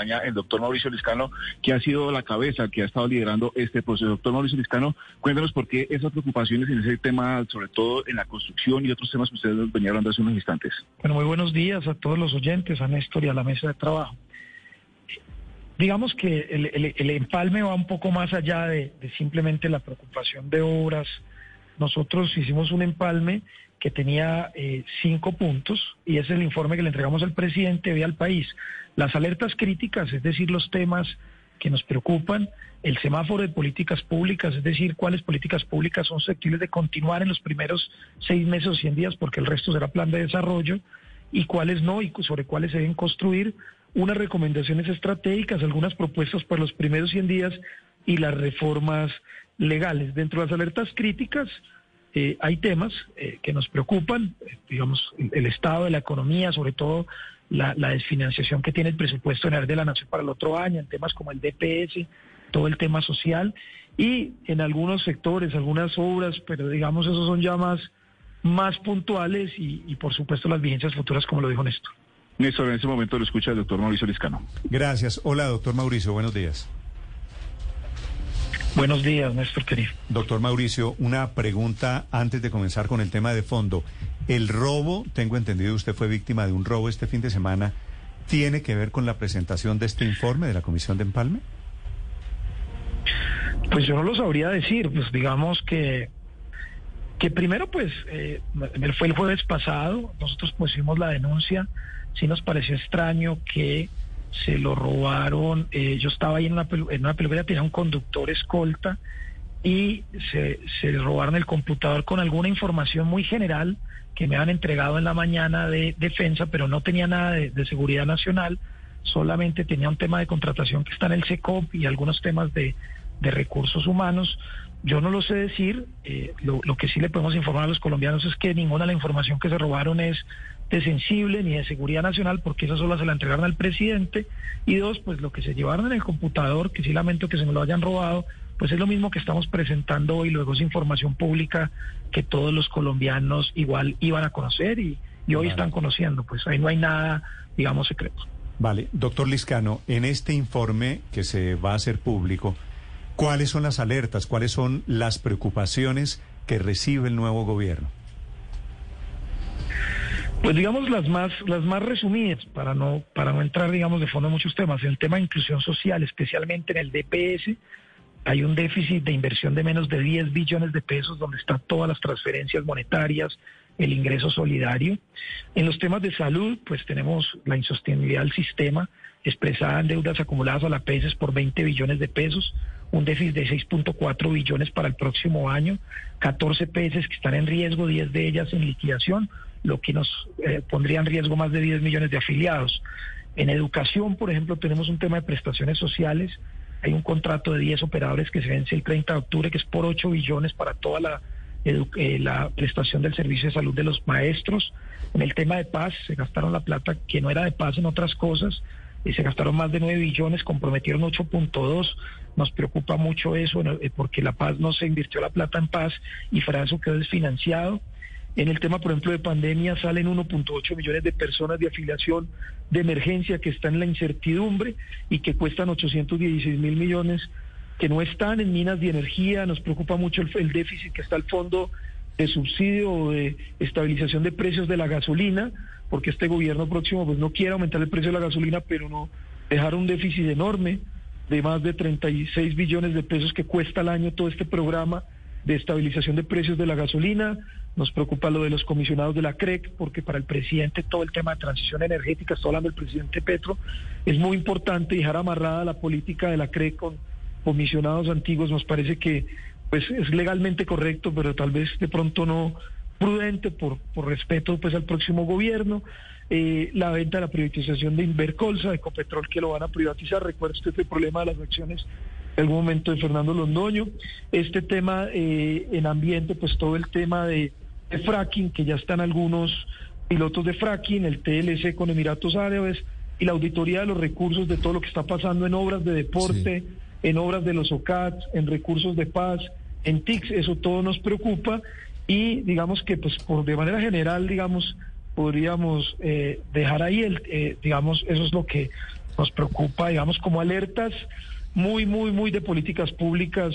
el doctor Mauricio Liscano, que ha sido la cabeza, que ha estado liderando este proceso. Doctor Mauricio Liscano, cuéntanos por qué esas preocupaciones en ese tema, sobre todo en la construcción y otros temas que ustedes venían hablando hace unos instantes. Bueno, muy buenos días a todos los oyentes, a Néstor y a la mesa de trabajo. Digamos que el, empalme va un poco más allá de simplemente la preocupación de obras. Nosotros hicimos un empalme que tenía eh, cinco puntos y es el informe que le entregamos al presidente y al país. Las alertas críticas, es decir, los temas que nos preocupan, el semáforo de políticas públicas, es decir, cuáles políticas públicas son susceptibles de continuar en los primeros seis meses o cien días, porque el resto será plan de desarrollo, y cuáles no, y sobre cuáles se deben construir, unas recomendaciones estratégicas, algunas propuestas para los primeros 100 días y las reformas legales. Dentro de las alertas críticas, eh, hay temas eh, que nos preocupan, eh, digamos, el, estado de la economía, sobre todo la, desfinanciación que tiene el presupuesto general de la Nación para el otro año, en temas como el DPS, todo el tema social, y en algunos sectores, algunas obras, pero digamos, esos son ya más, más puntuales y, y por supuesto las vigencias futuras, como lo dijo Néstor. Néstor, en ese momento lo escucha el doctor Mauricio Liscano. Gracias. Hola, doctor Mauricio, buenos días. Buenos días, Néstor querido. Doctor Mauricio, una pregunta antes de comenzar con el tema de fondo. El robo, tengo entendido, usted fue víctima de un robo este fin de semana, ¿tiene que ver con la presentación de este informe de la Comisión de Empalme? Pues yo no lo sabría decir, pues digamos que que primero pues eh, fue el jueves pasado, nosotros pusimos la denuncia, sí nos pareció extraño que se lo robaron, eh, yo estaba ahí en una, en una peluquería, tenía un conductor escolta y se, se robaron el computador con alguna información muy general que me han entregado en la mañana de defensa, pero no tenía nada de, seguridad nacional, solamente tenía un tema de contratación que está en el SECOP y algunos temas de, de recursos humanos. Yo no lo sé decir, eh, lo, lo, que sí le podemos informar a los colombianos es que ninguna de la información que se robaron es de sensible ni de seguridad nacional, porque esa sola se la entregaron al presidente. Y dos, pues lo que se llevaron en el computador, que sí lamento que se me lo hayan robado, pues es lo mismo que estamos presentando hoy, luego es información pública que todos los colombianos igual iban a conocer y, hoy están conociendo, pues ahí no hay nada, digamos, secreto. Vale, doctor Liscano, en este informe que se va a hacer público, ¿cuáles son las alertas, cuáles son las preocupaciones que recibe el nuevo gobierno? Pues digamos las más, las más resumidas, para no, para no entrar, digamos, de fondo en muchos temas. El tema de inclusión social, especialmente en el DPS, hay un déficit de inversión de menos de 10 billones de pesos, donde están todas las transferencias monetarias, el ingreso solidario. En los temas de salud, pues tenemos la insostenibilidad del sistema, expresada en deudas acumuladas a la PESES por 20 billones de pesos, un déficit de 6.4 billones para el próximo año, 14 PESES que están en riesgo, 10 de ellas en liquidación, lo que nos eh, pondría en riesgo más de 10 millones de afiliados. En educación, por ejemplo, tenemos un tema de prestaciones sociales. Hay un contrato de 10 operadores que se vence el 30 de octubre, que es por 8 billones para toda la, eh, la prestación del servicio de salud de los maestros. En el tema de paz, se gastaron la plata que no era de paz en otras cosas, y se gastaron más de 9 billones, comprometieron 8.2. Nos preocupa mucho eso, eh, porque la paz no se invirtió la plata en paz y eso quedó desfinanciado. En el tema, por ejemplo, de pandemia salen 1.8 millones de personas de afiliación de emergencia que están en la incertidumbre y que cuestan 816 mil millones que no están en minas de energía. Nos preocupa mucho el, déficit que está al fondo de subsidio o de estabilización de precios de la gasolina, porque este gobierno próximo pues no quiere aumentar el precio de la gasolina, pero no dejar un déficit enorme de más de 36 billones de pesos que cuesta al año todo este programa de estabilización de precios de la gasolina, nos preocupa lo de los comisionados de la CREC, porque para el presidente todo el tema de transición energética, estoy hablando del presidente Petro, es muy importante dejar amarrada la política de la CREC con comisionados antiguos. Nos parece que pues es legalmente correcto, pero tal vez de pronto no, prudente por, por respeto pues al próximo gobierno. Eh, la venta la privatización de Invercolsa, de Ecopetrol, que lo van a privatizar. Recuerda usted el problema de las acciones en algún momento de Fernando Londoño. Este tema eh, en ambiente, pues todo el tema de, fracking, que ya están algunos pilotos de fracking, el TLC con Emiratos Árabes y la auditoría de los recursos de todo lo que está pasando en obras de deporte, en obras de los OCAT, en recursos de paz, en TICS, eso todo nos preocupa y digamos que pues por de manera general, digamos, podríamos eh, dejar ahí, el, eh, digamos, eso es lo que nos preocupa, digamos, como alertas muy, muy, muy de políticas públicas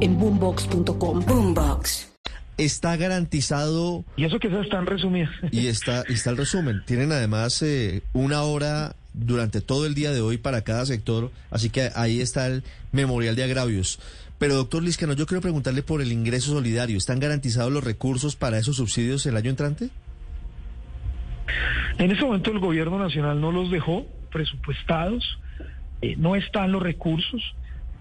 en boombox.com. Boombox. Está garantizado. Y eso que está en resumido. Y está, y está el resumen. Tienen además eh, una hora durante todo el día de hoy para cada sector, así que ahí está el memorial de agravios. Pero doctor Liscano, yo quiero preguntarle por el ingreso solidario. ¿Están garantizados los recursos para esos subsidios el año entrante? En ese momento el gobierno nacional no los dejó presupuestados, eh, no están los recursos.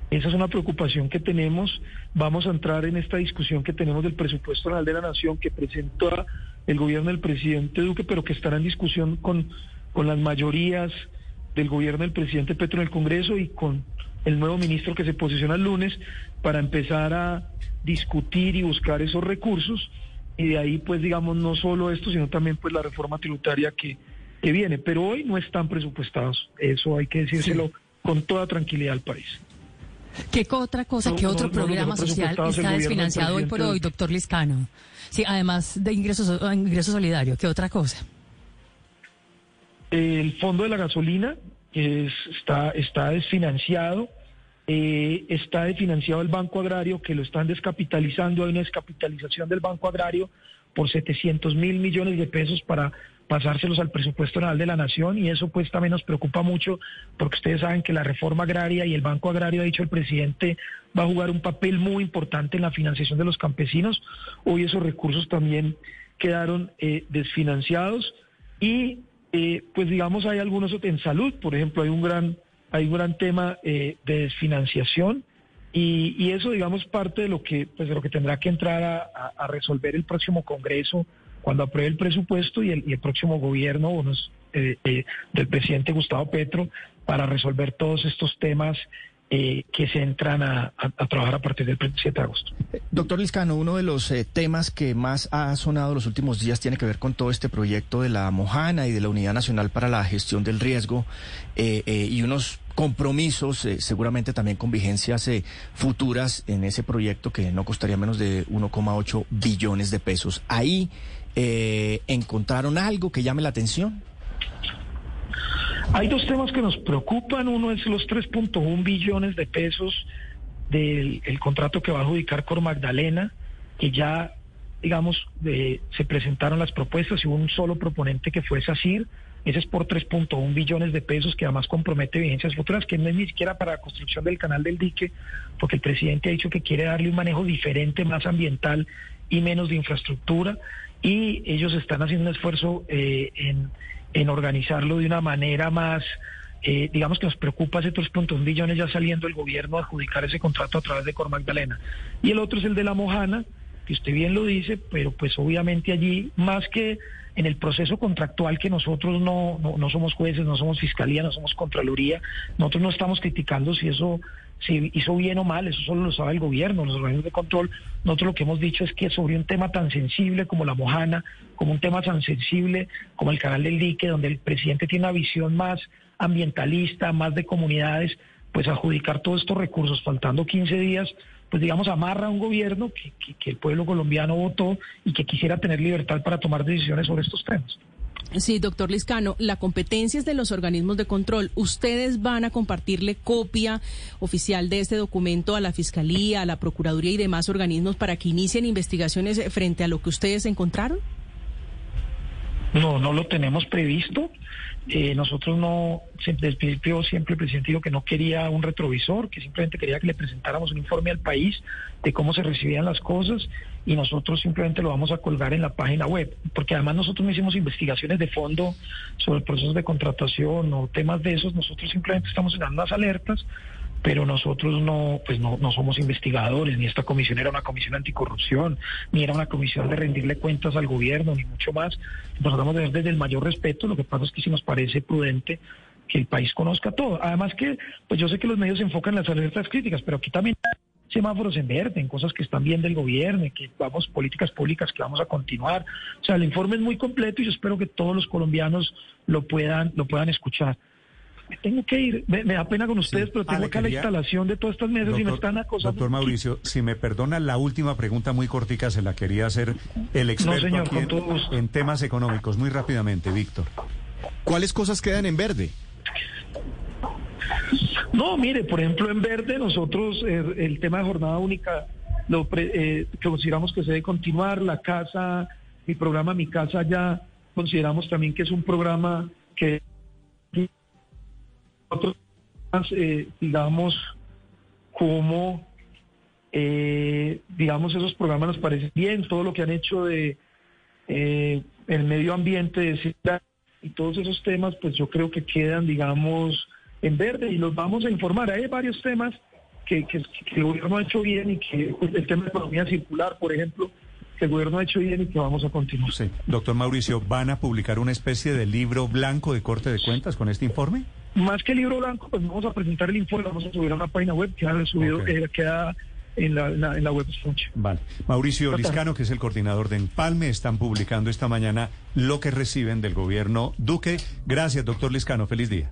Esa es una preocupación que tenemos. Vamos a entrar en esta discusión que tenemos del presupuesto nacional de la Nación que presentó el gobierno del presidente Duque, pero que estará en discusión con, con las mayorías del gobierno del presidente Petro en el Congreso y con el nuevo ministro que se posiciona el lunes para empezar a discutir y buscar esos recursos. Y de ahí pues digamos no solo esto sino también pues la reforma tributaria que, que viene. Pero hoy no están presupuestados. Eso hay que decírselo con toda tranquilidad al país ¿Qué otra cosa, qué otro programa social está desfinanciado hoy por hoy, doctor Liscano? Sí, además de ingresos, ingreso solidario, ¿qué otra cosa? El fondo de la gasolina está, está desfinanciado. Eh, está desfinanciado el Banco Agrario, que lo están descapitalizando. Hay una descapitalización del Banco Agrario por 700 mil millones de pesos para pasárselos al presupuesto nacional de la nación y eso pues también nos preocupa mucho porque ustedes saben que la reforma agraria y el Banco Agrario, ha dicho el presidente, va a jugar un papel muy importante en la financiación de los campesinos. Hoy esos recursos también quedaron eh, desfinanciados y eh, pues digamos hay algunos en salud, por ejemplo, hay un gran, hay un gran tema eh, de desfinanciación. Y, eso, digamos, parte de lo que, pues, de lo que tendrá que entrar a resolver el próximo Congreso cuando apruebe el presupuesto y el, próximo gobierno eh, eh, del presidente Gustavo Petro para resolver todos estos temas eh, que se entran a, trabajar a partir del 27 de agosto. Doctor Liscano, uno de los temas que más ha sonado los últimos días tiene que ver con todo este proyecto de la Mojana y de la Unidad Nacional para la Gestión del Riesgo y unos compromisos, seguramente también con vigencias futuras en ese proyecto que no costaría menos de 1,8 billones de pesos. Ahí eh, ¿encontraron algo que llame la atención? Hay dos temas que nos preocupan. Uno es los 3.1 billones de pesos del contrato que va a adjudicar Cor Magdalena, que ya, digamos, se presentaron las propuestas y hubo un solo proponente que fue SACIR. Ese es por 3.1 billones de pesos que además compromete vigencias futuras, que no es ni siquiera para la construcción del canal del dique, porque el presidente ha dicho que quiere darle un manejo diferente, más ambiental y menos de infraestructura y ellos están haciendo un esfuerzo eh, en, en, organizarlo de una manera más, eh, digamos que nos preocupa ese 3.1 billones ya saliendo el gobierno a adjudicar ese contrato a través de Cor Magdalena. Y el otro es el de la Mojana, que usted bien lo dice, pero pues obviamente allí, más que en el proceso contractual que nosotros no, no, no somos jueces, no somos fiscalía, no somos contraloría, nosotros no estamos criticando si eso si hizo bien o mal, eso solo lo sabe el gobierno, los organismos de control. Nosotros lo que hemos dicho es que sobre un tema tan sensible como la Mojana, como un tema tan sensible como el canal del dique, donde el presidente tiene una visión más ambientalista, más de comunidades, pues adjudicar todos estos recursos faltando 15 días, pues digamos amarra a un gobierno que, que el pueblo colombiano votó y que quisiera tener libertad para tomar decisiones sobre estos temas. Sí, doctor Liscano, la competencia es de los organismos de control. ¿Ustedes van a compartirle copia oficial de este documento a la Fiscalía, a la Procuraduría y demás organismos para que inicien investigaciones frente a lo que ustedes encontraron? No, no lo tenemos previsto. Eh, nosotros no, desde el principio siempre el presidente dijo que no quería un retrovisor, que simplemente quería que le presentáramos un informe al país de cómo se recibían las cosas y nosotros simplemente lo vamos a colgar en la página web, porque además nosotros no hicimos investigaciones de fondo sobre procesos de contratación o temas de esos, nosotros simplemente estamos en unas alertas pero nosotros no, pues no, no somos investigadores, ni esta comisión era una comisión anticorrupción, ni era una comisión de rendirle cuentas al gobierno, ni mucho más. Nos tratamos de ver desde el mayor respeto, lo que pasa es que si nos parece prudente que el país conozca todo. Además que, pues yo sé que los medios se enfocan en las alertas críticas, pero aquí también semáforos en verde, en cosas que están bien del gobierno, que vamos, políticas públicas que vamos a continuar. O sea, el informe es muy completo y yo espero que todos los colombianos lo puedan, lo puedan escuchar me tengo que ir. Me, da pena con ustedes, pero tengo acá la instalación de todas estas mesas y me están acosando. Doctor Mauricio, si me perdona la última pregunta muy cortica, se la quería hacer el experto en, temas económicos. Muy rápidamente, Víctor. ¿Cuáles cosas quedan en verde? No, mire, por ejemplo, en verde nosotros eh, el, tema de jornada única lo eh, consideramos que se debe continuar. La casa, mi programa Mi Casa ya consideramos también que es un programa que nosotros, eh, digamos, como, eh, digamos, esos programas nos parecen bien, todo lo que han hecho de eh, el medio ambiente de y todos esos temas, pues yo creo que quedan, digamos, en verde y los vamos a informar. Hay varios temas que, que, el gobierno ha hecho bien y que pues, el tema de economía circular, por ejemplo, que el gobierno ha hecho bien y que vamos a continuar. Sí. Doctor Mauricio, ¿van a publicar una especie de libro blanco de corte de cuentas con este informe? Más que el libro blanco, pues vamos a presentar el informe, vamos a subir a una página web que ha subido, eh, queda en la, en la, web. Vale. Mauricio Liscano, que es el coordinador de Empalme, están publicando esta mañana lo que reciben del gobierno Duque. Gracias, doctor Liscano. Feliz día.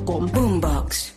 Boombox.